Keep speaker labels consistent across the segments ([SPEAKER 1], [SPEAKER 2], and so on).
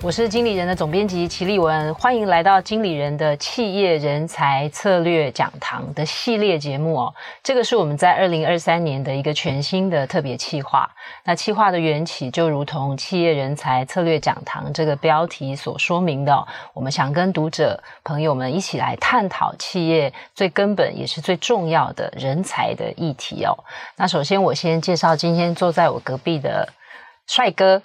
[SPEAKER 1] 我是经理人的总编辑齐立文，欢迎来到经理人的企业人才策略讲堂的系列节目哦。这个是我们在二零二三年的一个全新的特别企划。那企划的缘起就如同企业人才策略讲堂这个标题所说明的，我们想跟读者朋友们一起来探讨企业最根本也是最重要的人才的议题哦。那首先我先介绍今天坐在我隔壁的帅哥。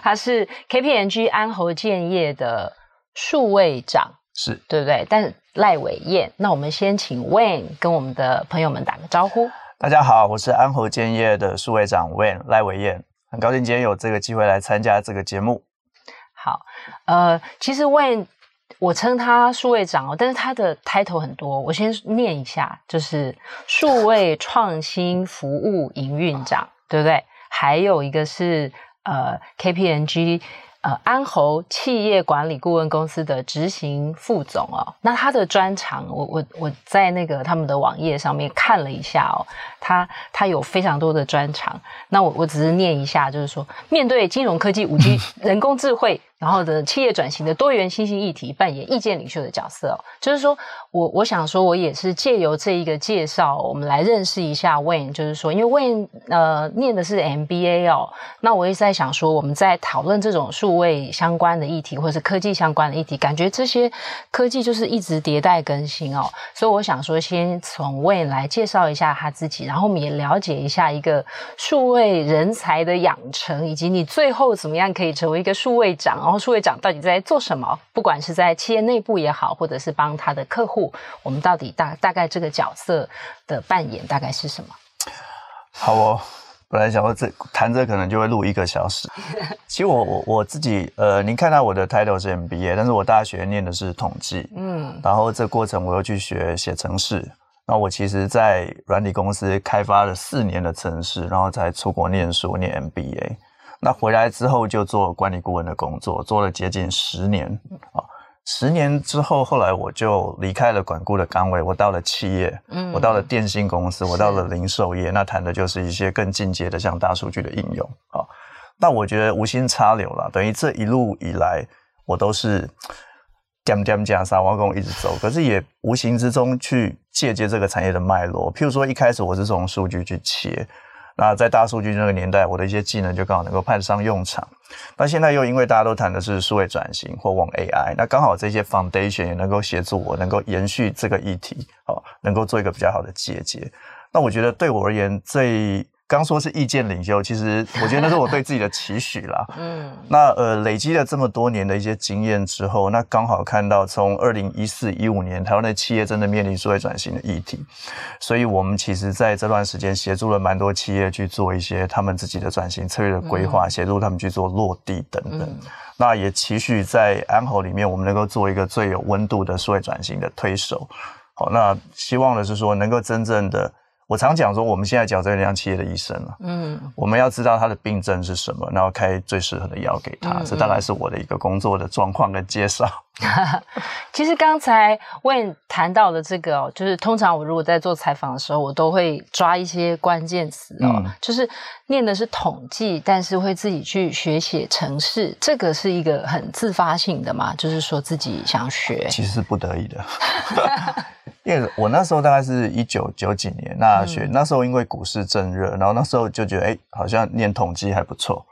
[SPEAKER 1] 他是 KPMG 安侯建业的数位长，
[SPEAKER 2] 是
[SPEAKER 1] 对不对？但赖伟燕，那我们先请 Wayne 跟我们的朋友们打个招呼。
[SPEAKER 2] 大家好，我是安侯建业的数位长 Wayne 赖伟燕，很高兴今天有这个机会来参加这个节目。
[SPEAKER 1] 好，呃，其实 Wayne 我称他数位长哦，但是他的 title 很多，我先念一下，就是数位创新服务营运长，对不对？还有一个是。呃，KPMG 呃安侯企业管理顾问公司的执行副总哦，那他的专长，我我我在那个他们的网页上面看了一下哦，他他有非常多的专长，那我我只是念一下，就是说面对金融科技、五 G、人工智慧。然后的企业转型的多元新兴议题，扮演意见领袖的角色哦。就是说我我想说，我也是借由这一个介绍，我们来认识一下 Wayne。就是说，因为 Wayne 呃念的是 MBA 哦，那我也是在想说，我们在讨论这种数位相关的议题，或者是科技相关的议题，感觉这些科技就是一直迭代更新哦。所以我想说，先从 Wayne 来介绍一下他自己，然后我们也了解一下一个数位人才的养成，以及你最后怎么样可以成为一个数位长哦。然后数位长到底在做什么？不管是在企业内部也好，或者是帮他的客户，我们到底大大概这个角色的扮演大概是什么？
[SPEAKER 2] 好哦，本来想说这谈这可能就会录一个小时。其实我我我自己呃，您看到我的 title 是 MBA，但是我大学念的是统计，嗯，然后这过程我又去学写程式。那我其实，在软体公司开发了四年的程式，然后才出国念书念 MBA。那回来之后就做管理顾问的工作，做了接近十年啊。十年之后，后来我就离开了管顾的岗位，我到了企业，嗯，我到了电信公司，我到了零售业。那谈的就是一些更进阶的，像大数据的应用啊。那我觉得无心插柳了，等于这一路以来，我都是点点加沙挖工一直走，可是也无形之中去借鉴这个产业的脉络。譬如说，一开始我是从数据去切。那在大数据那个年代，我的一些技能就刚好能够派得上用场。那现在又因为大家都谈的是数位转型或往 AI，那刚好这些 foundation 也能够协助我，能够延续这个议题，好，能够做一个比较好的结节。那我觉得对我而言最。刚说是意见领袖，其实我觉得那是我对自己的期许啦。嗯，那呃累积了这么多年的一些经验之后，那刚好看到从二零一四一五年台湾的企业真的面临数位转型的议题，所以我们其实在这段时间协助了蛮多企业去做一些他们自己的转型策略的规划，协助他们去做落地等等。那也期许在安侯里面，我们能够做一个最有温度的数位转型的推手。好，那希望的是说能够真正的。我常讲说，我们现在讲这个像企业的医生了，嗯，我们要知道他的病症是什么，然后开最适合的药给他，嗯嗯，这大概是我的一个工作的状况跟介绍。
[SPEAKER 1] 其实刚才 Wayne 谈到的这个哦，就是通常我如果在做采访的时候，我都会抓一些关键词哦，嗯、就是念的是统计，但是会自己去学写程式，这个是一个很自发性的嘛，就是说自己想学，
[SPEAKER 2] 其实是不得已的，因为我那时候大概是一九九几年那学，嗯、那时候因为股市正热，然后那时候就觉得哎，好像念统计还不错，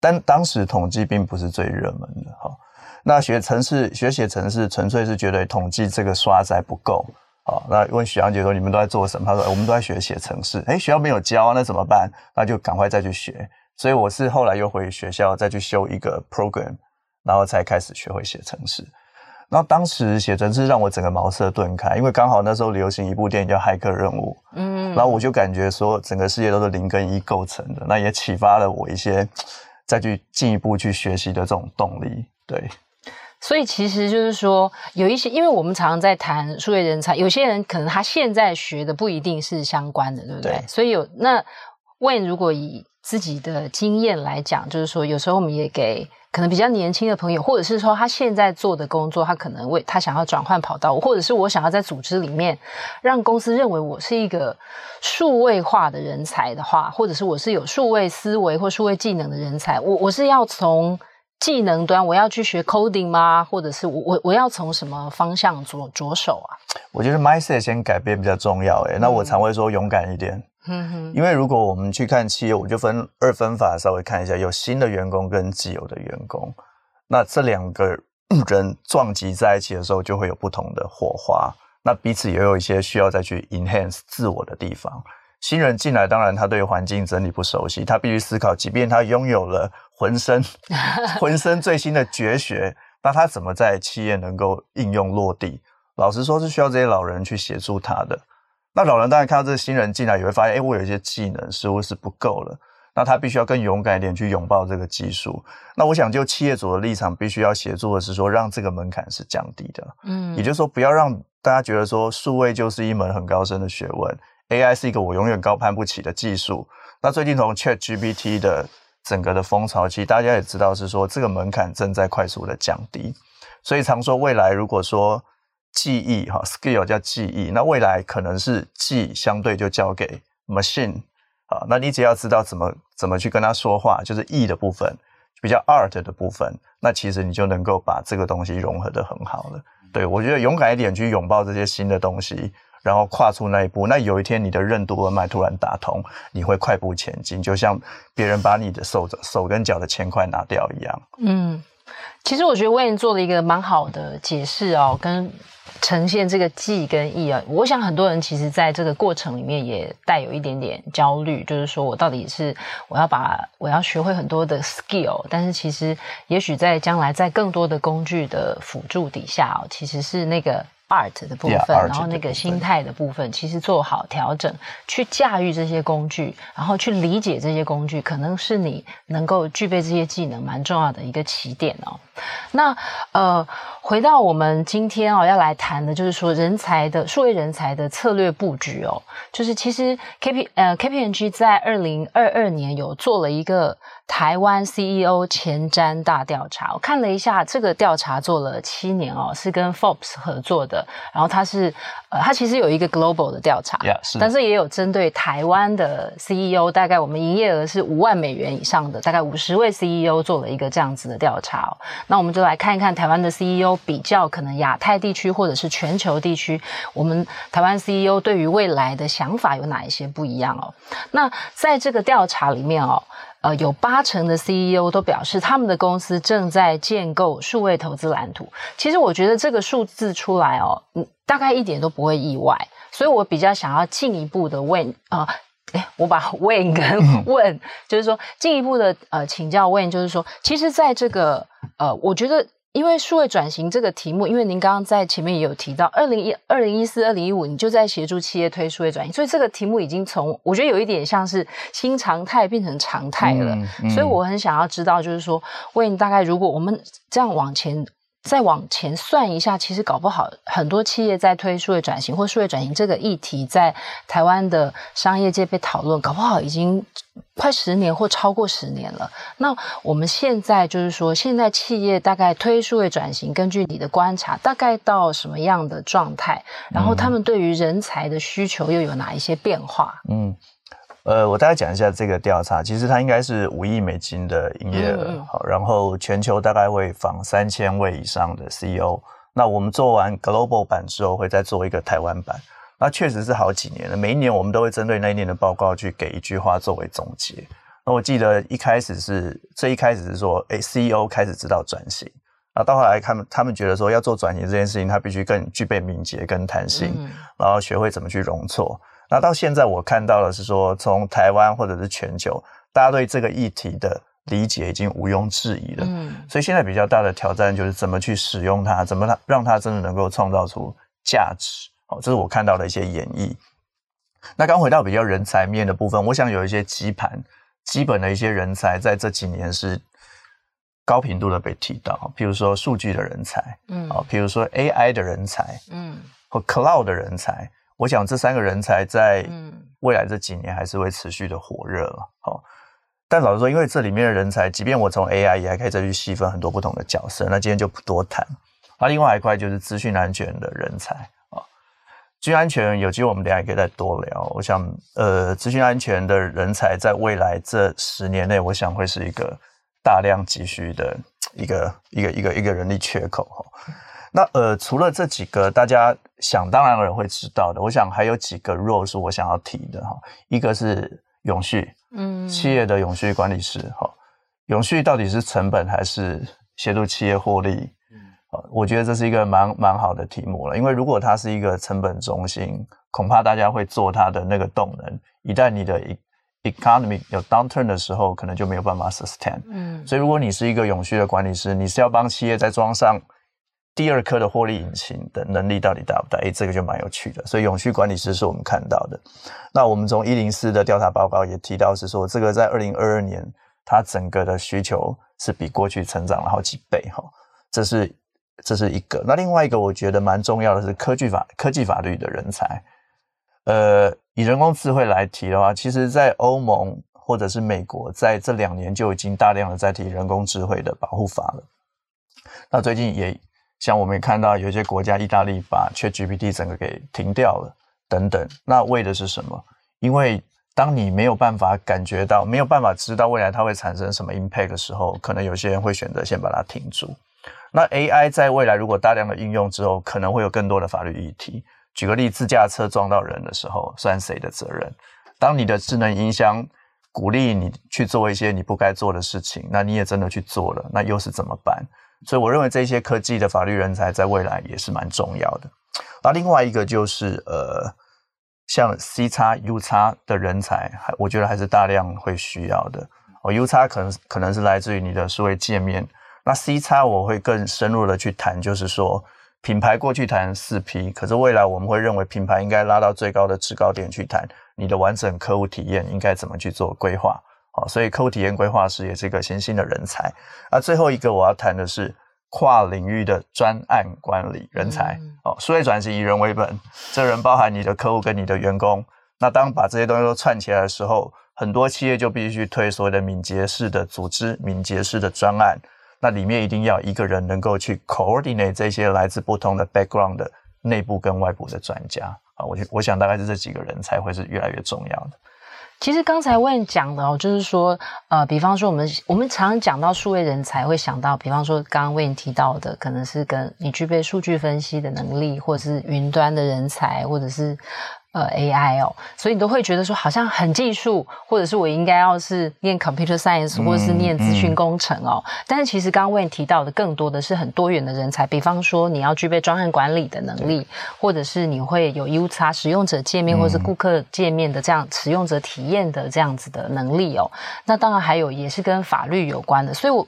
[SPEAKER 2] 但当时统计并不是最热门的哈。那学城市，学写城市，纯粹是觉得统计这个刷载不够啊。那问许阳姐说：“你们都在做什么？”他说：“我们都在学写程式。”哎，学校没有教啊，那怎么办？那就赶快再去学。所以我是后来又回学校再去修一个 program，然后才开始学会写程式。然后当时写真是让我整个茅塞顿开，因为刚好那时候流行一部电影叫《骇客任务》，嗯，然后我就感觉说整个世界都是零跟一构成的，那也启发了我一些再去进一步去学习的这种动力，对。
[SPEAKER 1] 所以其实就是说，有一些，因为我们常常在谈数位人才，有些人可能他现在学的不一定是相关的，对不对？对。所以有那 Wayne 如果以自己的经验来讲，就是说，有时候我们也给可能比较年轻的朋友，或者是说他现在做的工作，他可能为他想要转换跑道，或者是我想要在组织里面让公司认为我是一个数位化的人才的话，或者是我是有数位思维或数位技能的人才，我我是要从技能端我要去学 coding 吗？或者是我我我要从什么方向着着手啊？
[SPEAKER 2] 我觉得 mindset 先改变比较重要。诶，那我常会说勇敢一点。嗯哼，因为如果我们去看企业，我就分二分法，稍微看一下，有新的员工跟既有的员工，那这两个人撞击在一起的时候，就会有不同的火花。那彼此也有一些需要再去 enhance 自我的地方。新人进来，当然他对环境整理不熟悉，他必须思考，即便他拥有了浑身 浑身最新的绝学，那他怎么在企业能够应用落地？老实说，是需要这些老人去协助他的。那老人当然看到这个新人进来，也会发现，哎，我有一些技能似乎是不够了。那他必须要更勇敢一点去拥抱这个技术。那我想，就企业主的立场，必须要协助的是说，让这个门槛是降低的。嗯，也就是说，不要让大家觉得说，数位就是一门很高深的学问，AI 是一个我永远高攀不起的技术。那最近从 ChatGPT 的整个的风潮，其实大家也知道是说，这个门槛正在快速的降低。所以常说，未来如果说记忆哈，skill 叫记忆，那未来可能是记相对就交给 machine 啊，那你只要知道怎么怎么去跟他说话，就是 E 的部分，比较 art 的部分，那其实你就能够把这个东西融合得很好了。对，我觉得勇敢一点去拥抱这些新的东西，然后跨出那一步，那有一天你的任督二脉突然打通，你会快步前进，就像别人把你的手手跟脚的铅块拿掉一样。嗯，
[SPEAKER 1] 其实我觉得 Wayne 做了一个蛮好的解释哦，跟。呈现这个记跟忆啊，我想很多人其实在这个过程里面也带有一点点焦虑，就是说我到底是我要把我要学会很多的 skill，但是其实也许在将来在更多的工具的辅助底下哦，其实是那个。Art 的部分，yeah, 然后那个心态的部分，其实做好调整，去驾驭这些工具，然后去理解这些工具，可能是你能够具备这些技能蛮重要的一个起点哦。那呃，回到我们今天哦要来谈的，就是说人才的数位人才的策略布局哦，就是其实 KP 呃 K P N G 在二零二二年有做了一个。台湾 CEO 前瞻大调查，我看了一下，这个调查做了七年哦，是跟 Forbes 合作的。然后它是，呃，它其实有一个 global 的调查
[SPEAKER 2] ，yeah, 是，
[SPEAKER 1] 但是也有针对台湾的 CEO，大概我们营业额是五万美元以上的，大概五十位 CEO 做了一个这样子的调查哦。那我们就来看一看台湾的 CEO 比较可能亚太地区或者是全球地区，我们台湾 CEO 对于未来的想法有哪一些不一样哦？那在这个调查里面哦。呃，有八成的 CEO 都表示他们的公司正在建构数位投资蓝图。其实我觉得这个数字出来哦，嗯，大概一点都不会意外。所以我比较想要进一步的问啊，诶，我把 Wayne 跟问，就是说进一步的呃请教 Wayne，就是说，其实在这个呃，我觉得。因为数位转型这个题目，因为您刚刚在前面也有提到，二零一二零一四、二零一五，你就在协助企业推数位转型，所以这个题目已经从我觉得有一点像是新常态变成常态了。嗯嗯、所以我很想要知道，就是说，问大概如果我们这样往前。再往前算一下，其实搞不好很多企业在推数位转型或数位转型这个议题，在台湾的商业界被讨论，搞不好已经快十年或超过十年了。那我们现在就是说，现在企业大概推数位转型，根据你的观察，大概到什么样的状态？然后他们对于人才的需求又有哪一些变化？嗯。
[SPEAKER 2] 呃，我大概讲一下这个调查，其实它应该是五亿美金的营业额，好、嗯，然后全球大概会访三千位以上的 CEO。那我们做完 Global 版之后，会再做一个台湾版。那确实是好几年了，每一年我们都会针对那一年的报告去给一句话作为总结。那我记得一开始是，最一开始是说，哎，CEO 开始知道转型，啊，到后来他们他们觉得说要做转型这件事情，他必须更具备敏捷跟弹性，嗯、然后学会怎么去容错。那到现在，我看到的是说，从台湾或者是全球，大家对这个议题的理解已经毋庸置疑了。嗯，所以现在比较大的挑战就是怎么去使用它，怎么让让它真的能够创造出价值。好，这是我看到的一些演绎。那刚回到比较人才面的部分，我想有一些基盘，基本的一些人才在这几年是高频度的被提到，譬如说数据的人才，嗯，啊，譬如说 AI 的人才，嗯，或 Cloud 的人才。我想这三个人才在未来这几年还是会持续的火热了。好，但老实说，因为这里面的人才，即便我从 AI 也还可以再去细分很多不同的角色，那今天就不多谈。那另外一块就是资讯安全的人才啊，资讯安全有机会我们等下也可以再多聊。我想，呃，资讯安全的人才在未来这十年内，我想会是一个大量急需的一个一个一个一个人力缺口哈。那呃，除了这几个大家想当然的人会知道的，我想还有几个 role 是我想要提的哈。一个是永续，嗯，企业的永续管理师哈，永续到底是成本还是协助企业获利？我觉得这是一个蛮蛮好的题目了，因为如果它是一个成本中心，恐怕大家会做它的那个动能。一旦你的 economy 有 downturn 的时候，可能就没有办法 sustain。嗯，所以如果你是一个永续的管理师，你是要帮企业在装上第二颗的获利引擎的能力到底大不大？诶，这个就蛮有趣的。所以永续管理师是我们看到的。那我们从一零四的调查报告也提到是说，这个在二零二二年，它整个的需求是比过去成长了好几倍哈。这是。这是一个，那另外一个我觉得蛮重要的是科技法、科技法律的人才。呃，以人工智慧来提的话，其实，在欧盟或者是美国，在这两年就已经大量的在提人工智慧的保护法了。那最近也像我们也看到，有些国家，意大利把 ChatGPT 整个给停掉了，等等。那为的是什么？因为当你没有办法感觉到、没有办法知道未来它会产生什么 impact 的时候，可能有些人会选择先把它停住。那 AI 在未来如果大量的应用之后，可能会有更多的法律议题。举个例，自驾车撞到人的时候，算谁的责任？当你的智能音箱鼓励你去做一些你不该做的事情，那你也真的去做了，那又是怎么办？所以我认为这些科技的法律人才在未来也是蛮重要的。那另外一个就是呃，像 C 叉 U 叉的人才，还我觉得还是大量会需要的。哦，U 叉可能可能是来自于你的数位界面。那 C 叉我会更深入的去谈，就是说品牌过去谈四 P，可是未来我们会认为品牌应该拉到最高的制高点去谈你的完整客户体验应该怎么去做规划。好，所以客户体验规划师也是一个新兴的人才。那最后一个我要谈的是跨领域的专案管理人才。哦，数位转型以人为本，这人包含你的客户跟你的员工。那当把这些东西都串起来的时候，很多企业就必须去推所谓的敏捷式的组织、敏捷式的专案。那里面一定要一个人能够去 coordinate 这些来自不同的 background 的内部跟外部的专家啊，我我想大概是这几个人才会是越来越重要的。
[SPEAKER 1] 其实刚才魏颖讲的哦，就是说呃，比方说我们我们常常讲到数位人才，会想到比方说刚刚魏颖提到的，可能是跟你具备数据分析的能力，或者是云端的人才，或者是。呃，AI 哦，所以你都会觉得说好像很技术，或者是我应该要是念 computer science，或者是念资讯工程哦。嗯嗯、但是其实刚刚为你提到的更多的是很多元的人才，比方说你要具备专案管理的能力，或者是你会有 U 差使用者界面或者是顾客界面的这样使用者体验的这样子的能力哦。那当然还有也是跟法律有关的，所以我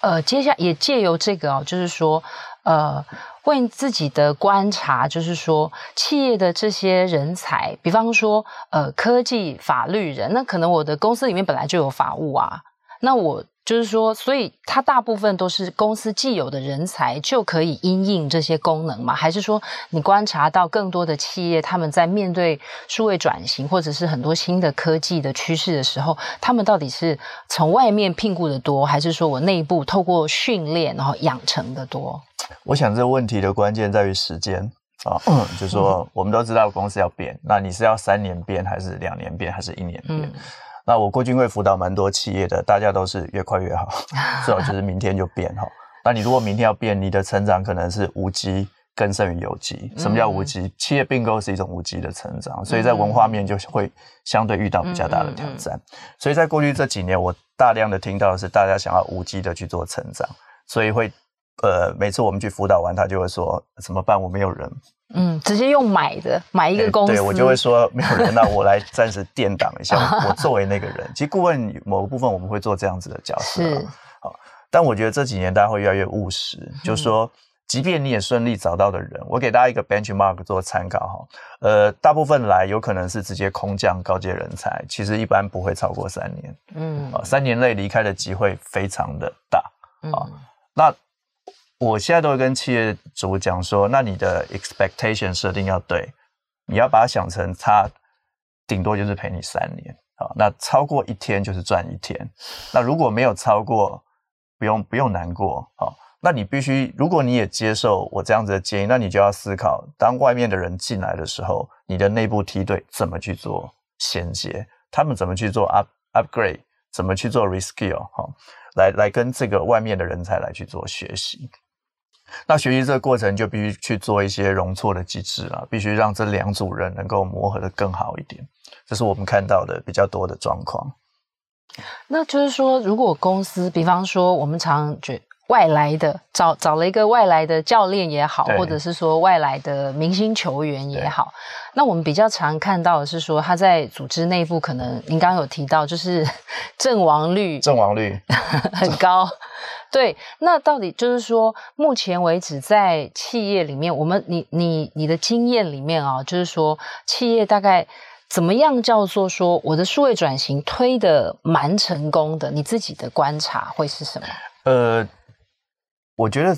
[SPEAKER 1] 呃接下来也借由这个哦，就是说呃。问自己的观察，就是说，企业的这些人才，比方说，呃，科技法律人，那可能我的公司里面本来就有法务啊，那我。就是说，所以它大部分都是公司既有的人才就可以因应这些功能吗？还是说你观察到更多的企业，他们在面对数位转型或者是很多新的科技的趋势的时候，他们到底是从外面聘雇的多，还是说我内部透过训练然后养成的多？
[SPEAKER 2] 我想这个问题的关键在于时间啊，嗯，就是说我们都知道公司要变，那你是要三年变，还是两年变，还是一年变？嗯那我过去会辅导蛮多企业的，大家都是越快越好，最好就是明天就变哈。那你如果明天要变，你的成长可能是无机更胜于有机。什么叫无机？嗯、企业并购是一种无机的成长，所以在文化面就会相对遇到比较大的挑战。嗯嗯嗯、所以在过去这几年，我大量的听到的是大家想要无机的去做成长，所以会呃每次我们去辅导完，他就会说怎么办？我没有人。
[SPEAKER 1] 嗯，直接用买的买一个公司，
[SPEAKER 2] 对，我就会说 没有人，那我来暂时垫档一下。我作为那个人，其实顾问某个部分我们会做这样子的角色，是好。但我觉得这几年大家会越来越务实，嗯、就是说，即便你也顺利找到的人，我给大家一个 benchmark 做参考哈。呃，大部分来有可能是直接空降高阶人才，其实一般不会超过三年。嗯，啊，三年内离开的机会非常的大啊。嗯、那我现在都会跟企业主讲说，那你的 expectation 设定要对，你要把它想成他顶多就是陪你三年好，那超过一天就是赚一天。那如果没有超过，不用不用难过。好，那你必须，如果你也接受我这样子的建议，那你就要思考，当外面的人进来的时候，你的内部梯队怎么去做衔接，他们怎么去做 up upgrade，怎么去做 reskill，好，来来跟这个外面的人才来去做学习。那学习这个过程就必须去做一些容错的机制啊，必须让这两组人能够磨合的更好一点，这是我们看到的比较多的状况。
[SPEAKER 1] 那就是说，如果公司，比方说我们常觉外来的找找了一个外来的教练也好，或者是说外来的明星球员也好，那我们比较常看到的是说他在组织内部可能您刚刚有提到，就是 阵亡率
[SPEAKER 2] 阵亡率
[SPEAKER 1] 很高。对，那到底就是说，目前为止在企业里面，我们你你你的经验里面啊，就是说企业大概怎么样叫做说我的数位转型推的蛮成功的？你自己的观察会是什么？
[SPEAKER 2] 呃，我觉得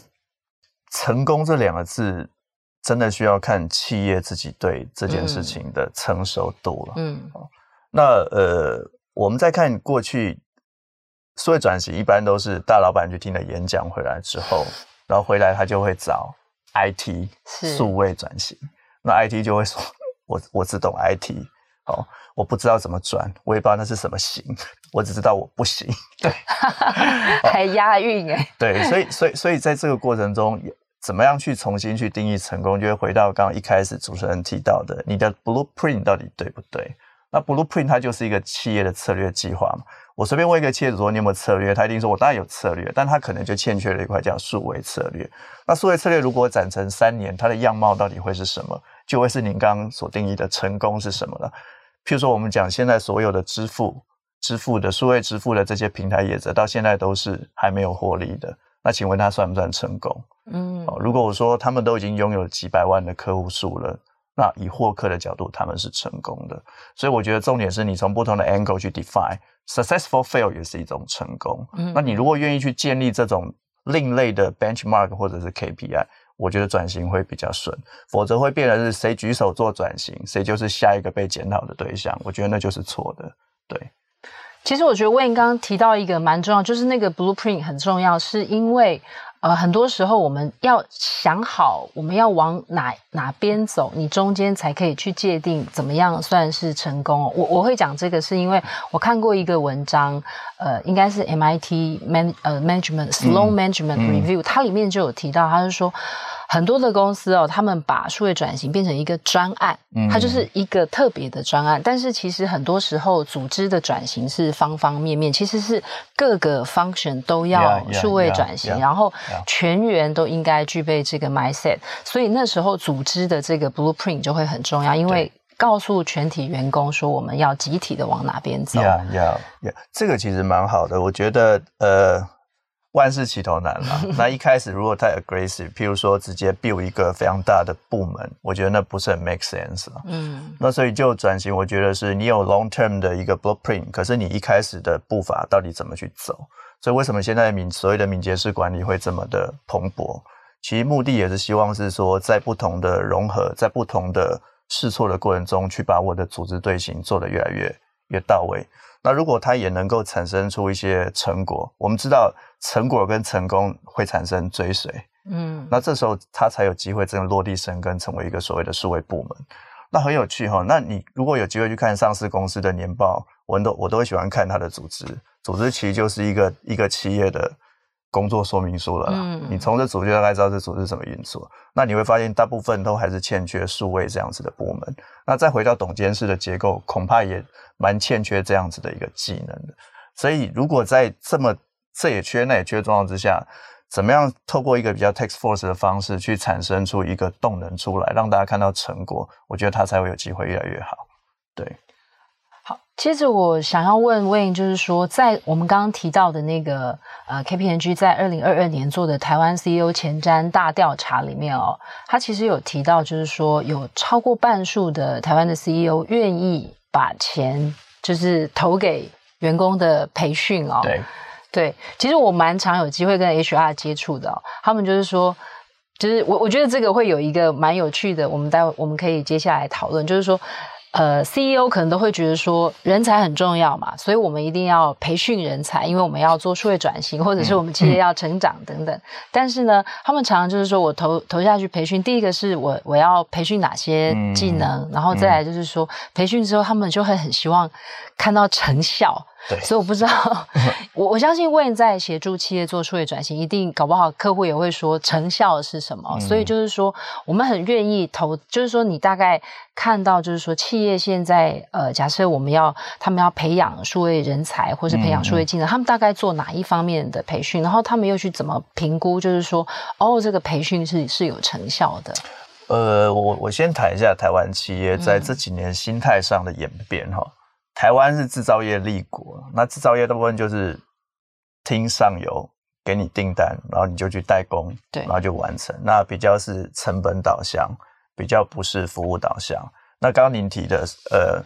[SPEAKER 2] 成功这两个字真的需要看企业自己对这件事情的成熟度了。嗯，那呃，我们再看过去。数位转型一般都是大老板去听了演讲回来之后，然后回来他就会找 IT 数位转型，那 IT 就会说：“ 我我只懂 IT，哦，我不知道怎么转，我也不知道那是什么型，我只知道我不行。”对，
[SPEAKER 1] 还押韵哎。
[SPEAKER 2] 对，所以所以所以在这个过程中，怎么样去重新去定义成功，就会回到刚刚一开始主持人提到的，你的 blueprint 到底对不对？那 blueprint 它就是一个企业的策略计划嘛。我随便问一个企业主说，你有没有策略？他一定说我当然有策略，但他可能就欠缺了一块叫数位策略。那数位策略如果展成三年，它的样貌到底会是什么？就会是您刚刚所定义的成功是什么了？譬如说，我们讲现在所有的支付、支付的数位支付的这些平台业者，到现在都是还没有获利的。那请问他算不算成功？嗯，如果我说他们都已经拥有几百万的客户数了。那以获客的角度，他们是成功的，所以我觉得重点是你从不同的 angle 去 define successful fail 也是一种成功。嗯，那你如果愿意去建立这种另类的 benchmark 或者是 KPI，我觉得转型会比较顺，否则会变成是谁举手做转型，谁就是下一个被检讨的对象。我觉得那就是错的。对，
[SPEAKER 1] 其实我觉得 Wayne 刚刚提到一个蛮重要，就是那个 blueprint 很重要，是因为。呃，很多时候我们要想好我们要往哪哪边走，你中间才可以去界定怎么样算是成功。我我会讲这个是因为我看过一个文章，呃，应该是 MIT Man 呃 Management Sloan Management Review，嗯，它里面就有提到，它是说。很多的公司哦，他们把数位转型变成一个专案，嗯，它就是一个特别的专案。但是其实很多时候，组织的转型是方方面面，其实是各个 function 都要数位转型，yeah, yeah, yeah, yeah, 然后全员都应该具备这个 mindset。所以那时候组织的这个 blueprint 就会很重要，因为告诉全体员工说我们要集体的往哪边走。
[SPEAKER 2] Yeah, yeah, yeah. 这个其实蛮好的，我觉得呃。万事起头难了，那一开始如果太 aggressive，譬如说直接 build 一个非常大的部门，我觉得那不是很 make sense 啊。嗯，那所以就转型，我觉得是你有 long term 的一个 blueprint，可是你一开始的步伐到底怎么去走？所以为什么现在敏所谓的敏捷式管理会这么的蓬勃？其实目的也是希望是说，在不同的融合，在不同的试错的过程中，去把我的组织队形做得越来越越到位。那如果它也能够产生出一些成果，我们知道成果跟成功会产生追随，嗯，那这时候它才有机会真的落地生根，成为一个所谓的数位部门。那很有趣哈。那你如果有机会去看上市公司的年报，我都我都会喜欢看它的组织，组织其实就是一个一个企业的。工作说明书了啦，嗯，你从这组就大概知道这组是怎么运作。那你会发现大部分都还是欠缺数位这样子的部门。那再回到董监事的结构，恐怕也蛮欠缺这样子的一个技能的。所以如果在这么这也缺那也缺状况之下，怎么样透过一个比较 task force 的方式去产生出一个动能出来，让大家看到成果，我觉得它才会有机会越来越好。对。
[SPEAKER 1] 好，接着我想要问 Wayne，就是说，在我们刚刚提到的那个呃 KPMG 在二零二二年做的台湾 CEO 前瞻大调查里面哦，他其实有提到，就是说有超过半数的台湾的 CEO 愿意把钱就是投给员工的培训哦。
[SPEAKER 2] 对，
[SPEAKER 1] 对，其实我蛮常有机会跟 HR 接触的哦，他们就是说，就是我我觉得这个会有一个蛮有趣的，我们待会我们可以接下来讨论，就是说。呃，CEO 可能都会觉得说人才很重要嘛，所以我们一定要培训人才，因为我们要做数位转型，或者是我们企业要成长等等。嗯、但是呢，他们常常就是说我投投下去培训，第一个是我我要培训哪些技能，嗯、然后再来就是说、嗯、培训之后，他们就会很希望看到成效。对，所以我不知道，我我相信 Wayne 在协助企业做数位转型，一定搞不好客户也会说成效是什么。嗯、所以就是说，我们很愿意投，就是说你大概看到，就是说企业现在呃，假设我们要他们要培养数位人才，或是培养数位技能，嗯、他们大概做哪一方面的培训？然后他们又去怎么评估？就是说，哦，这个培训是是有成效的。
[SPEAKER 2] 呃，我我先谈一下台湾企业在这几年心态上的演变哈。嗯台湾是制造业立国，那制造业大部分就是听上游给你订单，然后你就去代工，对，然后就完成。那比较是成本导向，比较不是服务导向。那刚刚您提的，呃，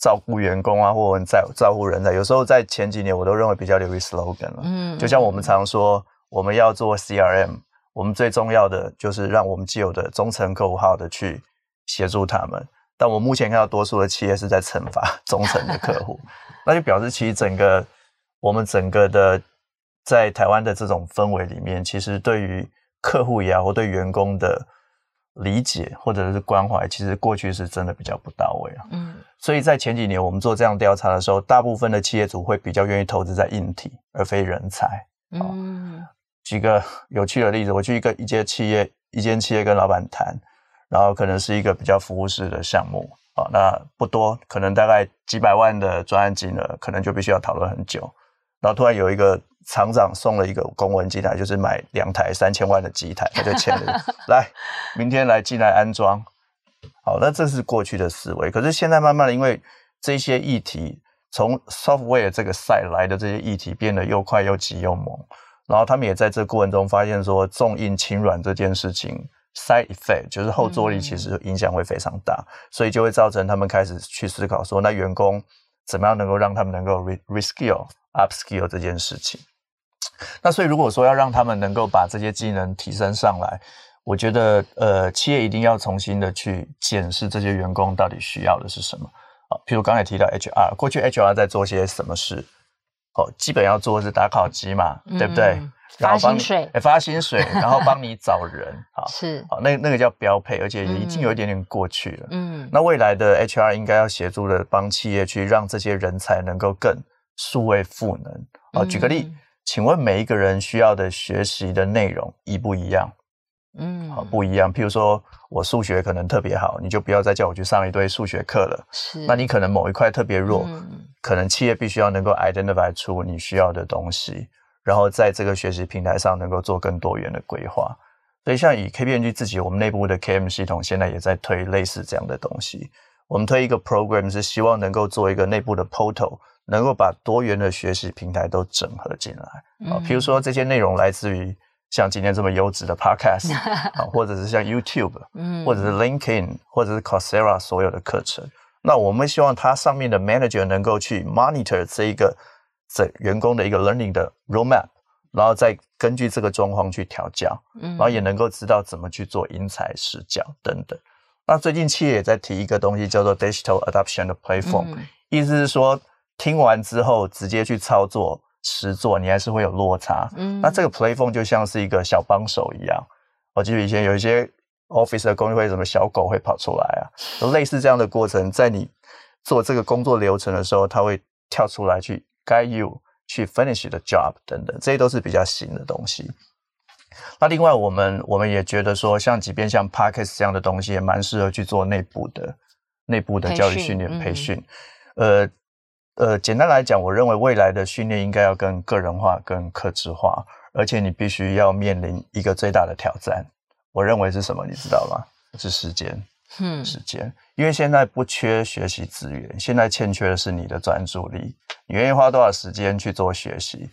[SPEAKER 2] 照顾员工啊，或者在照顾人才，有时候在前几年我都认为比较流于 slogan 了。嗯，就像我们常说，我们要做 CRM，我们最重要的就是让我们既有的忠诚客户好好的去协助他们。但我目前看到多数的企业是在惩罚 忠诚的客户，那就表示其实整个我们整个的在台湾的这种氛围里面，其实对于客户也好，或对员工的理解或者是关怀，其实过去是真的比较不到位啊。嗯，所以在前几年我们做这样调查的时候，大部分的企业主会比较愿意投资在硬体而非人才。嗯，举个有趣的例子，我去一个一间企业，一间企业跟老板谈。然后可能是一个比较服务式的项目啊，那不多，可能大概几百万的专案金额，可能就必须要讨论很久。然后突然有一个厂长送了一个公文进来，就是买两台三千万的机台，他就签了，来，明天来进来安装。好，那这是过去的思维。可是现在慢慢的，因为这些议题从 software 这个 side 来的这些议题变得又快又急又猛，然后他们也在这过程中发现说重硬轻软这件事情。Side effect 就是后坐力，其实影响会非常大，嗯、所以就会造成他们开始去思考说，那员工怎么样能够让他们能够 re reskill upskill 这件事情。那所以如果说要让他们能够把这些技能提升上来，我觉得呃，企业一定要重新的去检视这些员工到底需要的是什么啊。譬如刚才提到 HR，过去 HR 在做些什么事？哦，基本要做的是打考绩嘛，嗯、对不对？然后帮你发薪水，欸、发薪水，然后帮你找人，啊是好，那那个叫标配，而且已经有一点点过去了。嗯，那未来的 HR 应该要协助的帮企业去让这些人才能够更数位赋能。啊，举个例，嗯、请问每一个人需要的学习的内容一不一样？嗯，好，不一样。譬如说我数学可能特别好，你就不要再叫我去上一堆数学课了。是，那你可能某一块特别弱，嗯、可能企业必须要能够 identify 出你需要的东西。然后在这个学习平台上能够做更多元的规划，所以像以 KPMG 自己，我们内部的 KM 系统现在也在推类似这样的东西。我们推一个 program 是希望能够做一个内部的 portal，能够把多元的学习平台都整合进来。啊，比如说这些内容来自于像今天这么优质的 podcast，啊，或者是像 YouTube，嗯，或者是 LinkedIn，或者是 Coursera 所有的课程。那我们希望它上面的 manager 能够去 monitor 这一个。这员工的一个 learning 的 roadmap，然后再根据这个状况去调教，嗯，然后也能够知道怎么去做因材施教等等。那最近企业也在提一个东西叫做 digital adoption 的 platform，嗯，意思是说听完之后直接去操作实做，你还是会有落差。嗯，那这个 platform 就像是一个小帮手一样。我记得以前有一些 office 的工会，什么小狗会跑出来啊，类似这样的过程，在你做这个工作流程的时候，它会跳出来去。Guide you 去 finish the job 等等，这些都是比较新的东西。那另外，我们我们也觉得说，像即便像 Podcast 这样的东西，也蛮适合去做内部的内部的教育训练培训。呃呃，简单来讲，我认为未来的训练应该要更个人化、更克制化，而且你必须要面临一个最大的挑战。我认为是什么？你知道吗？是时间。嗯，时间，因为现在不缺学习资源，现在欠缺的是你的专注力。你愿意花多少时间去做学习？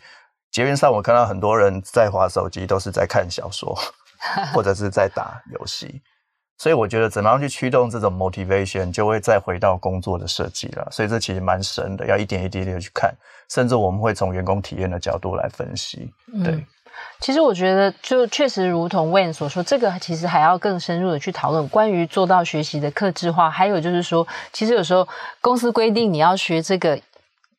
[SPEAKER 2] 捷运上我看到很多人在滑手机，都是在看小说，或者是在打游戏。所以我觉得怎么样去驱动这种 motivation，就会再回到工作的设计了。所以这其实蛮深的，要一点一滴的去看，甚至我们会从员工体验的角度来分析。对。嗯
[SPEAKER 1] 其实我觉得，就确实如同 Wayne 所说，这个其实还要更深入的去讨论关于做到学习的克制化，还有就是说，其实有时候公司规定你要学这个。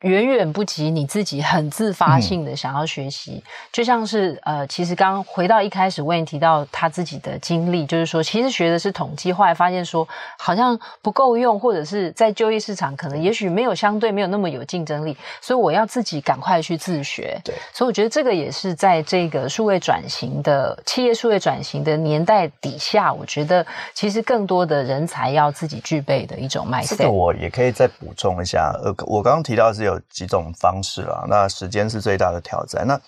[SPEAKER 1] 远远不及你自己很自发性的想要学习，嗯、就像是呃，其实刚回到一开始，Wayne 提到他自己的经历，就是说，其实学的是统计，后来发现说好像不够用，或者是在就业市场可能也许没有相对没有那么有竞争力，所以我要自己赶快去自学。对，所以我觉得这个也是在这个数位转型的企业数位转型的年代底下，我觉得其实更多的人才要自己具备的一种 mindset。
[SPEAKER 2] 这个我也可以再补充一下，呃，我刚刚提到的是有。几种方式啦，那时间是最大的挑战。那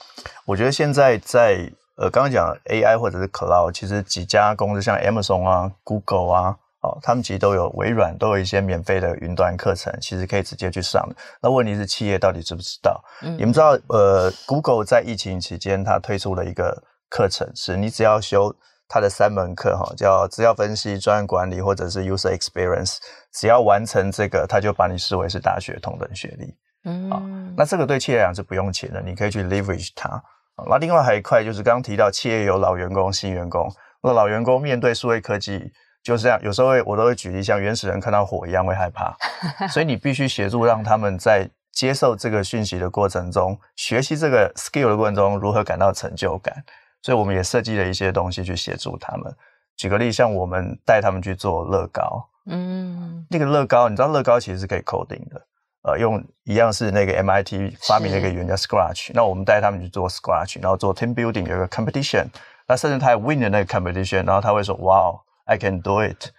[SPEAKER 2] 我觉得现在在呃，刚刚讲 AI 或者是 Cloud，其实几家公司像 Amazon 啊、Google 啊，哦，他们其实都有微软都有一些免费的云端课程，其实可以直接去上的。那问题是企业到底知不知道？嗯，你们知道呃，Google 在疫情期间，它推出了一个课程，是你只要修。它的三门课哈，叫资料分析、专案管理或者是 user experience，只要完成这个，它就把你视为是大学同等学历。嗯，啊，那这个对企业来讲是不用钱的，你可以去 leverage 它。那另外还有一块就是刚刚提到，企业有老员工、新员工。那老员工面对数位科技，就是这样，有时候会我都会举例，像原始人看到火一样会害怕，所以你必须协助让他们在接受这个讯息的过程中，学习这个 skill 的过程中，如何感到成就感。所以我们也设计了一些东西去协助他们。举个例，像我们带他们去做乐高，嗯，那个乐高，你知道乐高其实是可以 coding 的，呃，用一样是那个 MIT 发明的一个语言叫 Scratch。那我们带他们去做 Scratch，然后做 team building 有一个 competition，那甚至他还 win 了那个 competition，然后他会说，Wow, I can do it。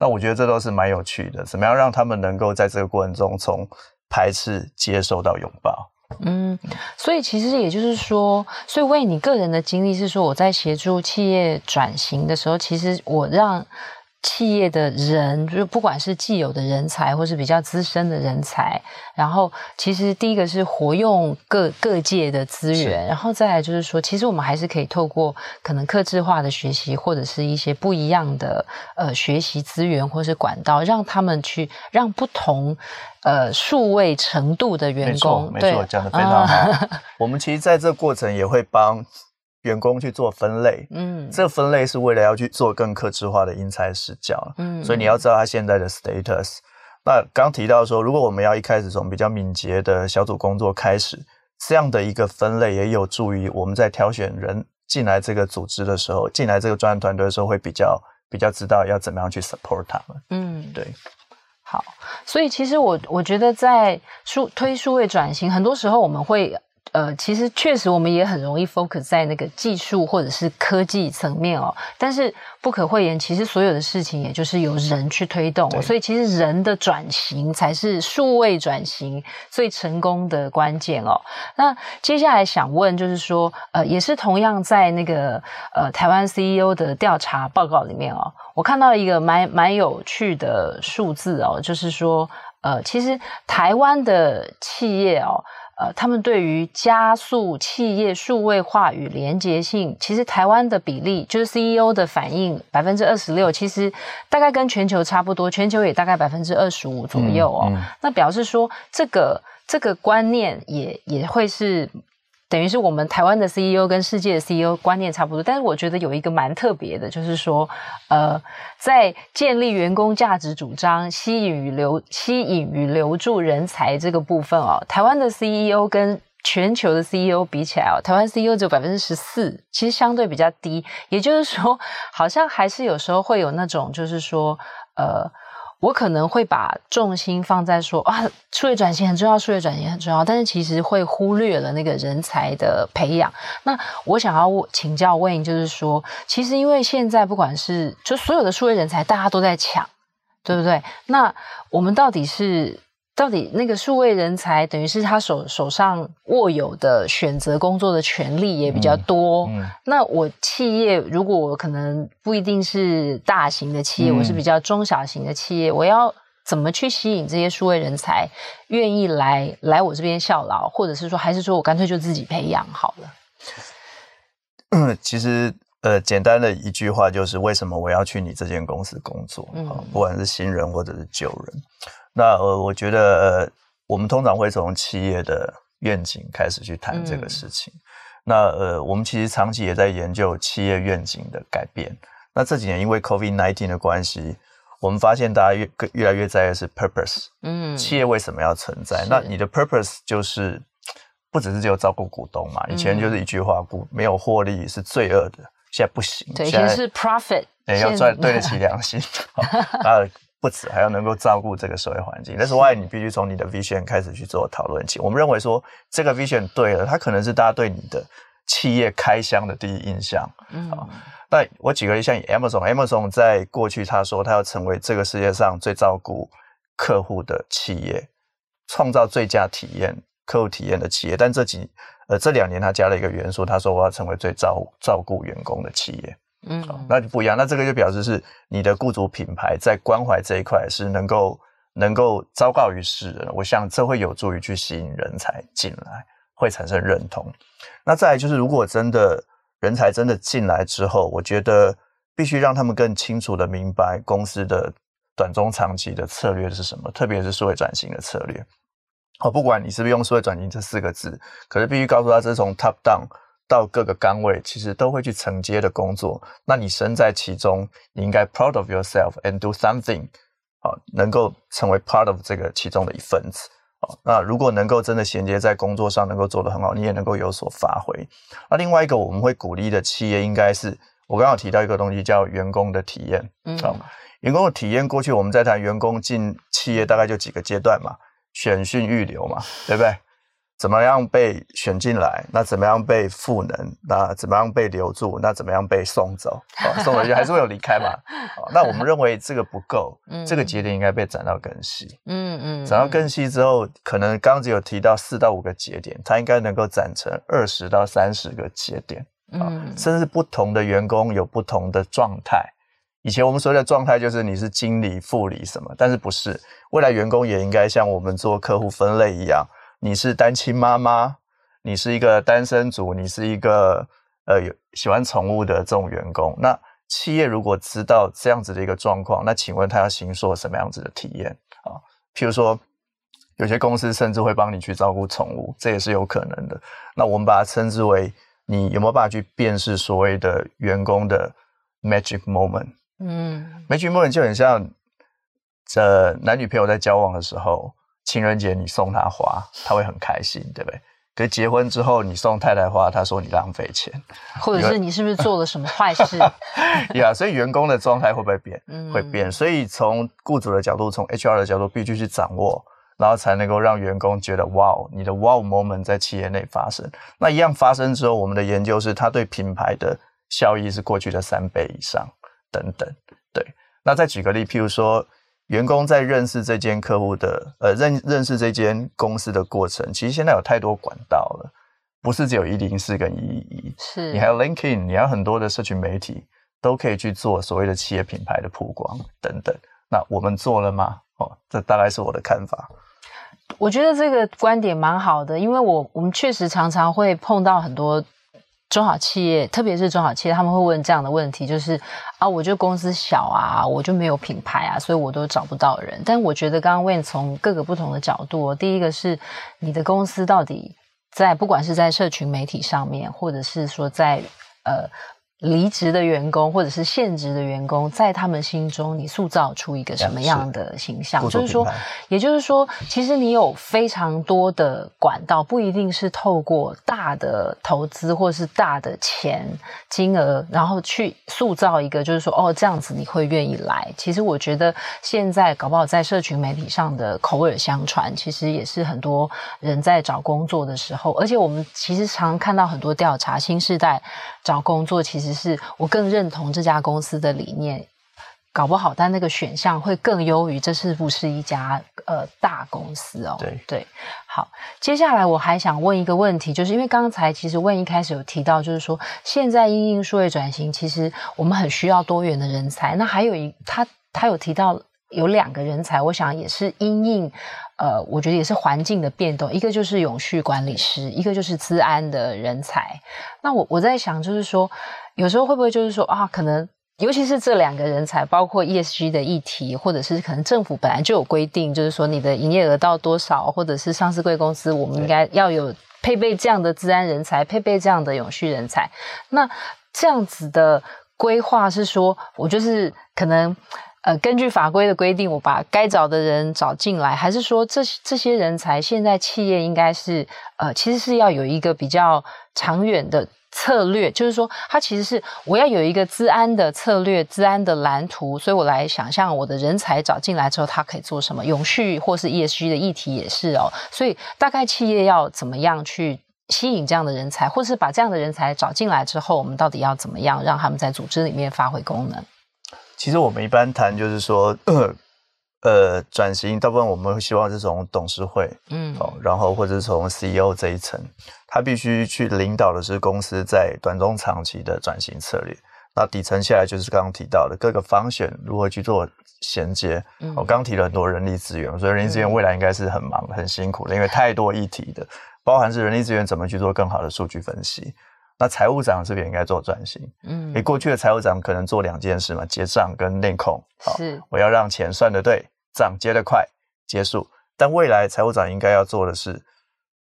[SPEAKER 2] 那我觉得这都是蛮有趣的，怎么样让他们能够在这个过程中从排斥接受到拥抱。
[SPEAKER 1] 嗯，所以其实也就是说，所以为你个人的经历是说，我在协助企业转型的时候，其实我让。企业的人，就不管是既有的人才，或是比较资深的人才，然后其实第一个是活用各各界的资源，然后再来就是说，其实我们还是可以透过可能客制化的学习，或者是一些不一样的呃学习资源或是管道，让他们去让不同呃数位程度的员工，
[SPEAKER 2] 没错，没错，讲的非常好。我们其实在这个过程也会帮。员工去做分类，嗯，这个分类是为了要去做更客制化的因材施教，嗯，所以你要知道他现在的 status。那刚提到说，如果我们要一开始从比较敏捷的小组工作开始，这样的一个分类也有助于我们在挑选人进来这个组织的时候，进来这个专案团队的时候，会比较比较知道要怎么样去 support 他们。嗯，对。
[SPEAKER 1] 好，所以其实我我觉得在数推数位转型，很多时候我们会。呃，其实确实我们也很容易 focus 在那个技术或者是科技层面哦，但是不可讳言，其实所有的事情也就是由人去推动，所以其实人的转型才是数位转型最成功的关键哦。那接下来想问就是说，呃，也是同样在那个呃台湾 CEO 的调查报告里面哦，我看到一个蛮蛮有趣的数字哦，就是说，呃，其实台湾的企业哦。呃，他们对于加速企业数位化与连结性，其实台湾的比例就是 CEO 的反应百分之二十六，其实大概跟全球差不多，全球也大概百分之二十五左右哦。嗯嗯、那表示说，这个这个观念也也会是。等于是我们台湾的 CEO 跟世界的 CEO 观念差不多，但是我觉得有一个蛮特别的，就是说，呃，在建立员工价值主张、吸引与留、吸引与留住人才这个部分哦，台湾的 CEO 跟全球的 CEO 比起来哦，台湾 CEO 只有百分之十四，其实相对比较低。也就是说，好像还是有时候会有那种，就是说，呃。我可能会把重心放在说啊，数位转型很重要，数位转型很重要，但是其实会忽略了那个人才的培养。那我想要请教魏就是说，其实因为现在不管是就所有的数位人才，大家都在抢，对不对？那我们到底是？到底那个数位人才等于是他手手上握有的选择工作的权利也比较多。嗯嗯、那我企业如果我可能不一定是大型的企业，嗯、我是比较中小型的企业，我要怎么去吸引这些数位人才愿意来来我这边效劳，或者是说，还是说我干脆就自己培养好了？
[SPEAKER 2] 嗯，其实呃，简单的一句话就是，为什么我要去你这间公司工作？嗯，不管是新人或者是旧人。那呃，我觉得呃，我们通常会从企业的愿景开始去谈这个事情。嗯、那呃，我们其实长期也在研究企业愿景的改变。那这几年因为 COVID nineteen 的关系，我们发现大家越越来越在意的是 purpose，嗯，企业为什么要存在？那你的 purpose 就是不只是只有照顾股东嘛？以前就是一句话，股没有获利是罪恶的，现在不行，
[SPEAKER 1] 对，现在是 profit，
[SPEAKER 2] 欸，要赚对得起良心，啊，不止还要能够照顾这个社会环境。但是 why 你必须从你的 vision 开始去做讨论起。我们认为说这个 vision 对了，它可能是大家对你的企业开箱的第一印象，嗯。那我举个例，像 Amazon，Amazon 在过去他说他要成为这个世界上最照顾客户的企业，创造最佳体验、客户体验的企业。但这几呃这两年他加了一个元素，他说我要成为最照照顾员工的企业。嗯，那就不一样。那这个就表示是你的雇主品牌在关怀这一块是能够能够昭告于世人。我想这会有助于去吸引人才进来，会产生认同。那再来就是如果真的。人才真的进来之后，我觉得必须让他们更清楚的明白公司的短中长期的策略是什么，特别是数位转型的策略。好，不管你是不是用数位转型这四个字，可是必须告诉他，这是从 top down 到各个岗位，其实都会去承接的工作。那你身在其中，你应该 proud of yourself and do something，好，能够成为 part of 这个其中的一份子。那如果能够真的衔接在工作上能够做得很好，你也能够有所发挥。那另外一个我们会鼓励的企业，应该是我刚刚有提到一个东西叫员工的体验。嗯，好，员工的体验，过去我们在谈员工进企业大概就几个阶段嘛，选训预留嘛，对不对？怎么样被选进来？那怎么样被赋能？那怎么样被留住？那怎么样被送走？哦、送回去还是会有离开嘛？哦、那我们认为这个不够，嗯、这个节点应该被展到更细。嗯嗯，展到更细之后，可能刚刚只有提到四到五个节点，它应该能够展成二十到三十个节点。啊、哦，嗯、甚至不同的员工有不同的状态。以前我们所谓的状态就是你是经理、副理什么，但是不是？未来员工也应该像我们做客户分类一样。你是单亲妈妈，你是一个单身族，你是一个呃有喜欢宠物的这种员工。那企业如果知道这样子的一个状况，那请问他要行说什么样子的体验啊？譬如说，有些公司甚至会帮你去照顾宠物，这也是有可能的。那我们把它称之为你有没有办法去辨识所谓的员工的 magic moment？嗯，magic moment 就很像这男女朋友在交往的时候。情人节你送他花，他会很开心，对不对？可是结婚之后你送太太花，他说你浪费钱，
[SPEAKER 1] 或者是你是不是做了什么坏事？
[SPEAKER 2] 呀，yeah, 所以员工的状态会不会变？嗯，会变。所以从雇主的角度，从 HR 的角度，必须去掌握，然后才能够让员工觉得哇哦，你的 wow moment 在企业内发生。那一样发生之后，我们的研究是它对品牌的效益是过去的三倍以上，等等。对，那再举个例，譬如说。员工在认识这间客户的，呃，认认识这间公司的过程，其实现在有太多管道了，不是只有一零四跟一一一，是你还有 LinkedIn，你还有很多的社群媒体都可以去做所谓的企业品牌的曝光等等。那我们做了吗？哦，这大概是我的看法。
[SPEAKER 1] 我觉得这个观点蛮好的，因为我我们确实常常会碰到很多。中小企业，特别是中小企业，他们会问这样的问题，就是啊，我就公司小啊，我就没有品牌啊，所以我都找不到人。但我觉得刚刚问从各个不同的角度，第一个是你的公司到底在，不管是在社群媒体上面，或者是说在呃。离职的员工或者是现职的员工，在他们心中，你塑造出一个什么样的形象？是就是说，也就是说，其实你有非常多的管道，不一定是透过大的投资或是大的钱金额，然后去塑造一个，就是说，哦，这样子你会愿意来。其实我觉得，现在搞不好在社群媒体上的口耳相传，其实也是很多人在找工作的时候，而且我们其实常看到很多调查，新时代找工作其实。其实是我更认同这家公司的理念，搞不好，但那个选项会更优于这是不是一家呃大公司哦？
[SPEAKER 2] 对
[SPEAKER 1] 对，好，接下来我还想问一个问题，就是因为刚才其实 Wayne 一开始有提到，就是说现在因应数位转型，其实我们很需要多元的人才。那还有一他他有提到有两个人才，我想也是因应呃，我觉得也是环境的变动，一个就是永续管理师，一个就是资安的人才。那我我在想，就是说。有时候会不会就是说啊，可能尤其是这两个人才，包括 ESG 的议题，或者是可能政府本来就有规定，就是说你的营业额到多少，或者是上市贵公司，我们应该要有配备这样的资安人才，配备这样的永续人才。那这样子的规划是说，我就是可能呃，根据法规的规定，我把该找的人找进来，还是说这这些人才现在企业应该是呃，其实是要有一个比较长远的。策略就是说，它其实是我要有一个资安的策略、资安的蓝图，所以我来想象我的人才找进来之后，他可以做什么？永续或是 ESG 的议题也是哦。所以大概企业要怎么样去吸引这样的人才，或是把这样的人才找进来之后，我们到底要怎么样让他们在组织里面发挥功能？
[SPEAKER 2] 其实我们一般谈就是说。呃，转型大部分我们会希望是从董事会，嗯，哦，然后或者是从 CEO 这一层，他必须去领导的是公司在短中长期的转型策略。那底层下来就是刚刚提到的各个 function 如何去做衔接。嗯，我刚刚提了很多人力资源，所以人力资源未来应该是很忙很辛苦的，因为太多议题的，包含是人力资源怎么去做更好的数据分析。那财务长是不是也应该做转型？嗯，你过去的财务长可能做两件事嘛，结账跟内控。是，我要让钱算得对，账结得快，结束。但未来财务长应该要做的是，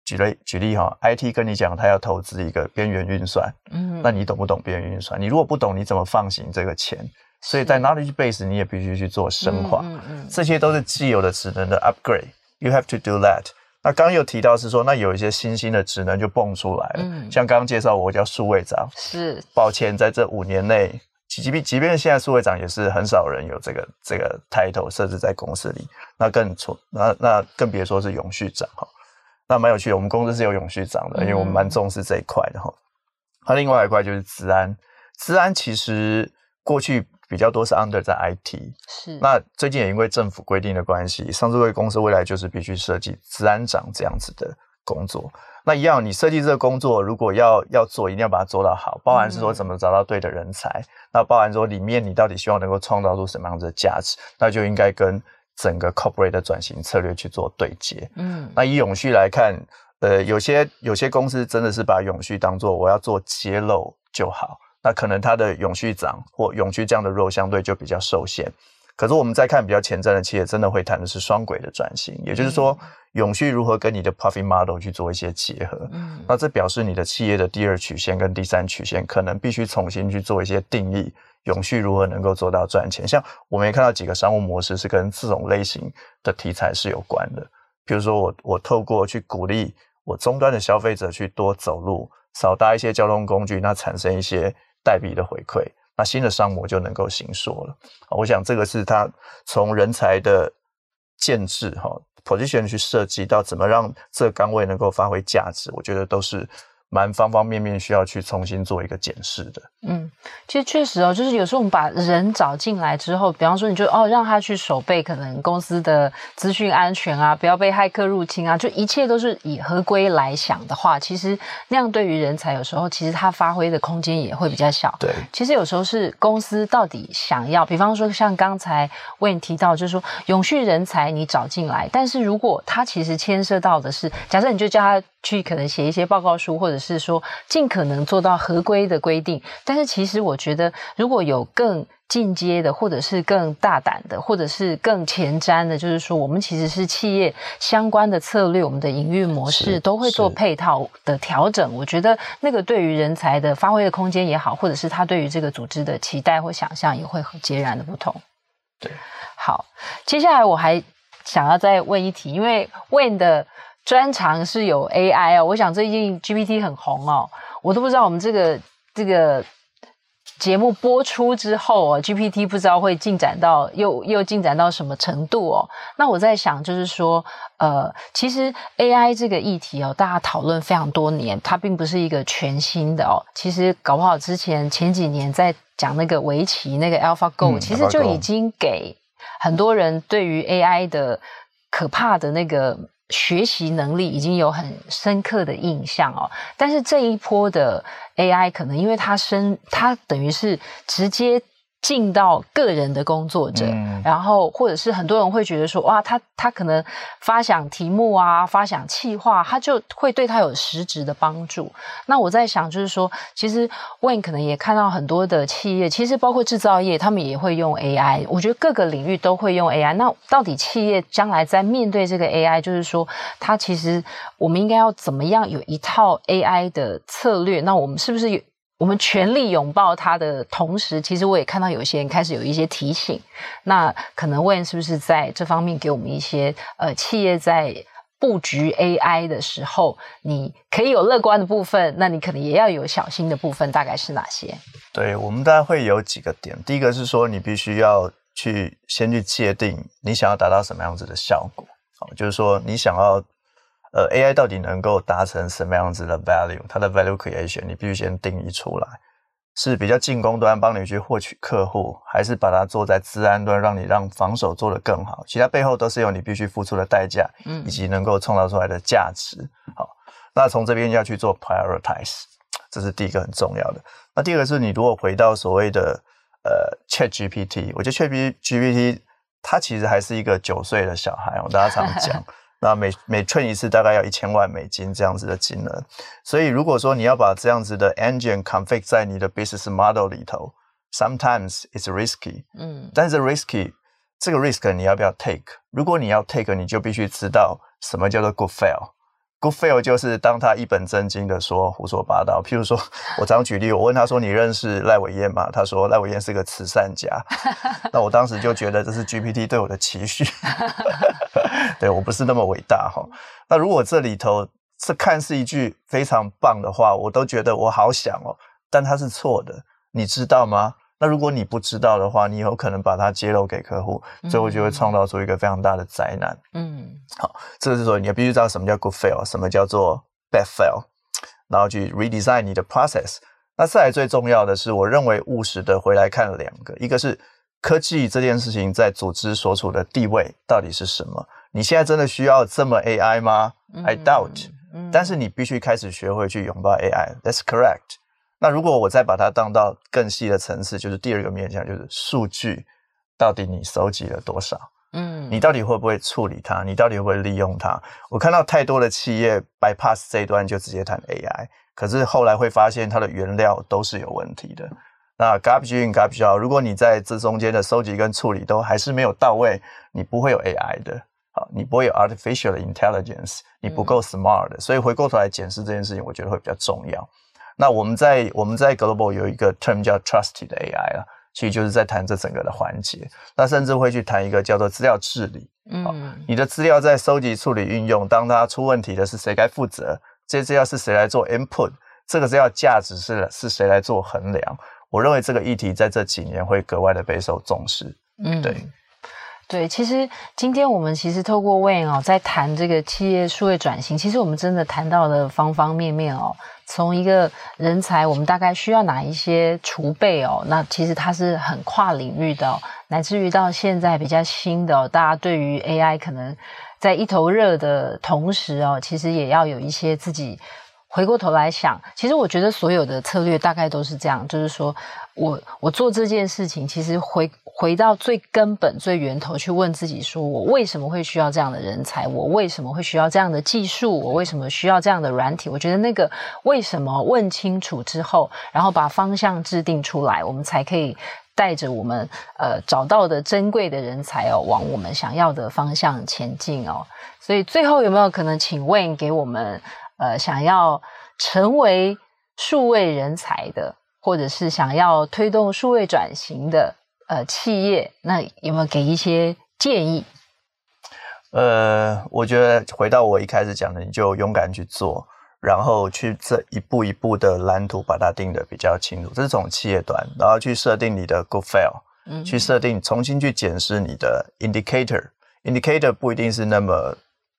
[SPEAKER 2] 举例举例哈，IT 跟你讲他要投资一个边缘运算，嗯，那你懂不懂边缘运算？你如果不懂，你怎么放行这个钱？所以在 knowledge base 你也必须去做深化，嗯嗯，这些都是既有的职能的 upgrade，you have to do that。那刚刚有提到是说，那有一些新兴的职能就蹦出来了，嗯、像刚刚介绍我叫数位长，是抱歉，在这五年内，即便即便现在数位长也是很少人有这个这个 title 设置在公司里，那更错，那那更别说是永续长哈，那蛮有趣的，我们公司是有永续长的，因为我们蛮重视这一块的哈。那、嗯、另外一块就是资安，资安其实过去。比较多是 under 在 IT，是。那最近也因为政府规定的关系，上市柜公司未来就是必须设计治安长这样子的工作。那一样，你设计这个工作，如果要要做，一定要把它做到好，包含是说怎么找到对的人才，嗯、那包含说里面你到底希望能够创造出什么样子的价值，那就应该跟整个 corporate 的转型策略去做对接。嗯，那以永续来看，呃，有些有些公司真的是把永续当做我要做揭露就好。那可能它的永续涨或永续这样的 role 相对就比较受限。可是我们再看比较前瞻的企业，真的会谈的是双轨的转型，也就是说，永续如何跟你的 profit model 去做一些结合。嗯，那这表示你的企业的第二曲线跟第三曲线可能必须重新去做一些定义，永续如何能够做到赚钱。像我们也看到几个商务模式是跟这种类型的题材是有关的，比如说我我透过去鼓励我终端的消费者去多走路，少搭一些交通工具，那产生一些。代币的回馈，那新的商模就能够行说了。我想这个是他从人才的建制哈 position 去设计到怎么让这个岗位能够发挥价值，我觉得都是。蛮方方面面需要去重新做一个检视的。嗯，
[SPEAKER 1] 其实确实哦，就是有时候我们把人找进来之后，比方说你就哦让他去守备可能公司的资讯安全啊，不要被骇客入侵啊，就一切都是以合规来想的话，其实那样对于人才有时候其实他发挥的空间也会比较小。对，其实有时候是公司到底想要，比方说像刚才为你提到，就是说永续人才你找进来，但是如果他其实牵涉到的是，假设你就叫他。去可能写一些报告书，或者是说尽可能做到合规的规定。但是其实我觉得，如果有更进阶的，或者是更大胆的，或者是更前瞻的，就是说我们其实是企业相关的策略，我们的营运模式都会做配套的调整。我觉得那个对于人才的发挥的空间也好，或者是他对于这个组织的期待或想象也会很截然的不同。对，好，接下来我还想要再问一题，因为 Wayne 的。专长是有 AI 哦，我想最近 GPT 很红哦，我都不知道我们这个这个节目播出之后哦，GPT 不知道会进展到又又进展到什么程度哦。那我在想，就是说，呃，其实 AI 这个议题哦，大家讨论非常多年，它并不是一个全新的哦。其实搞不好之前前几年在讲那个围棋那个 AlphaGo，嗯，其实就已经给很多人对于 AI 的可怕的那个。学习能力已经有很深刻的印象哦，但是这一波的 AI 可能因为它深，它等于是直接进到个人的工作者，嗯、然后或者是很多人会觉得说，哇，他他可能发想题目啊，发想企划，他就会对他有实质的帮助。那我在想，就是说，其实 Wayne 可能也看到很多的企业，其实包括制造业，他们也会用 AI。我觉得各个领域都会用 AI。那到底企业将来在面对这个 AI，就是说，它其实我们应该要怎么样有一套 AI 的策略？那我们是不是有？我们全力拥抱它的同时，其实我也看到有些人开始有一些提醒。那可能 Wayne 是不是在这方面给我们一些呃，企业在布局 AI 的时候，你可以有乐观的部分，那你可能也要有小心的部分，大概是哪些？
[SPEAKER 2] 对，我们大概会有几个点。第一个是说，你必须要去先去界定你想要达到什么样子的效果。就是说你想要。呃，AI 到底能够达成什么样子的 value？它的 value creation 你必须先定义出来，是比较进攻端帮你去获取客户，还是把它做在治安端，让你让防守做得更好？其他背后都是有你必须付出的代价，以及能够创造出来的价值。好，那从这边要去做 prioritize，这是第一个很重要的。那第二个是你如果回到所谓的呃 ChatGPT，我觉得 ChatGPT 它其实还是一个九岁的小孩，我大家常讲。那每每 train 一次大概要一千万美金这样子的金额，所以如果说你要把这样子的 engine config 在你的 business model 里头，sometimes it's risky，嗯，但是 risky 这个 risk 你要不要 take？如果你要 take，你就必须知道什么叫做 good fail。Good fail 就是当他一本正经的说胡说八道，譬如说，我常举例，我问他说：“你认识赖伟燕吗？”他说：“赖伟燕是个慈善家。”那我当时就觉得这是 GPT 对我的期许，对我不是那么伟大哈。那如果这里头是看似一句非常棒的话，我都觉得我好想哦，但它是错的，你知道吗？那如果你不知道的话，你有可能把它揭露给客户，最后就会创造出一个非常大的灾难。嗯，好，这个是说你要必须知道什么叫 good fail，什么叫做 bad fail，然后去 redesign 你的 process。那再来最重要的是，我认为务实的回来看两个，一个是科技这件事情在组织所处的地位到底是什么？你现在真的需要这么 AI 吗？I doubt。但是你必须开始学会去拥抱 AI。That's correct。那如果我再把它当到更细的层次，就是第二个面向，就是数据到底你收集了多少？嗯，你到底会不会处理它？你到底会不会利用它？我看到太多的企业 bypass 这一端就直接谈 AI，可是后来会发现它的原料都是有问题的。那 garbage in garbage out，如果你在这中间的收集跟处理都还是没有到位，你不会有 AI 的，好，你不会有 artificial intelligence，你不够 smart 的。所以回过头来检视这件事情，我觉得会比较重要。那我们在我们在 Global 有一个 term 叫 Trusted AI 啊，其实就是在谈这整个的环节。那甚至会去谈一个叫做资料治理。嗯，你的资料在收集、处理、运用，当它出问题的是谁该负责？这些资料是谁来做 input？这个资料价值是是谁来做衡量？我认为这个议题在这几年会格外的备受重视。嗯，对。
[SPEAKER 1] 对，其实今天我们其实透过 Wayne 哦，在谈这个企业数位转型，其实我们真的谈到了方方面面哦。从一个人才，我们大概需要哪一些储备哦？那其实它是很跨领域的哦，乃至于到现在比较新的哦，大家对于 AI 可能在一头热的同时哦，其实也要有一些自己。回过头来想，其实我觉得所有的策略大概都是这样，就是说我我做这件事情，其实回回到最根本、最源头去问自己：说我为什么会需要这样的人才？我为什么会需要这样的技术？我为什么需要这样的软体？我觉得那个为什么问清楚之后，然后把方向制定出来，我们才可以带着我们呃找到的珍贵的人才哦，往我们想要的方向前进哦。所以最后有没有可能请 Wayne 给我们？呃，想要成为数位人才的，或者是想要推动数位转型的呃企业，那有没有给一些建议？
[SPEAKER 2] 呃，我觉得回到我一开始讲的，你就勇敢去做，然后去这一步一步的蓝图把它定的比较清楚，这是从企业端，然后去设定你的 good fail，嗯，去设定重新去检视你的 indicator，indicator 不一定是那么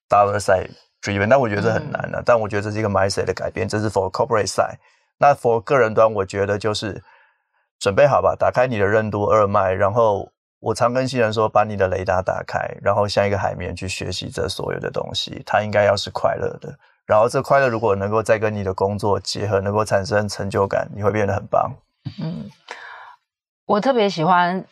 [SPEAKER 2] dollar 那我觉得这很难的，啊，嗯、但我觉得这是一个 mindset 的改变，这是 for corporate side。那 for 个人端，我觉得就是准备好吧，打开你的任督二脉，然后我常跟新人说，把你的雷达打开，然后像一个海绵去学习这所有的东西，它应该要是快乐的。然后这快乐如果能够再跟你的工作结合，能够产生成就感，你会变得很棒。嗯。
[SPEAKER 1] 我特别喜欢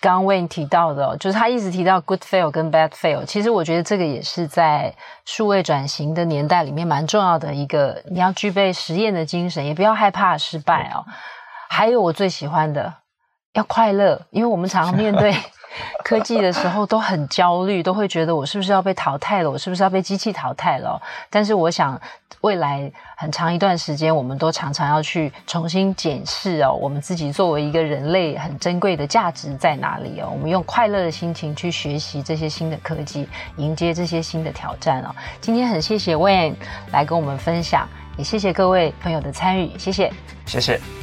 [SPEAKER 1] 刚刚 Wayne 提到的，就是他一直提到 good fail 跟 bad fail。其实我觉得这个也是在数位转型的年代里面蛮重要的一个，你要具备实验的精神，也不要害怕失败哦。还有我最喜欢的，要快乐，因为我们常常 面对。科技的时候都很焦虑，都会觉得我是不是要被淘汰了？我是不是要被机器淘汰了？但是我想，未来很长一段时间，我们都常常要去重新检视哦，我们自己作为一个人类很珍贵的价值在哪里哦？我们用快乐的心情去学习这些新的科技，迎接这些新的挑战哦。今天很谢谢 Wayne 来跟我们分享，也谢谢各位朋友的参与，谢谢，
[SPEAKER 2] 谢谢。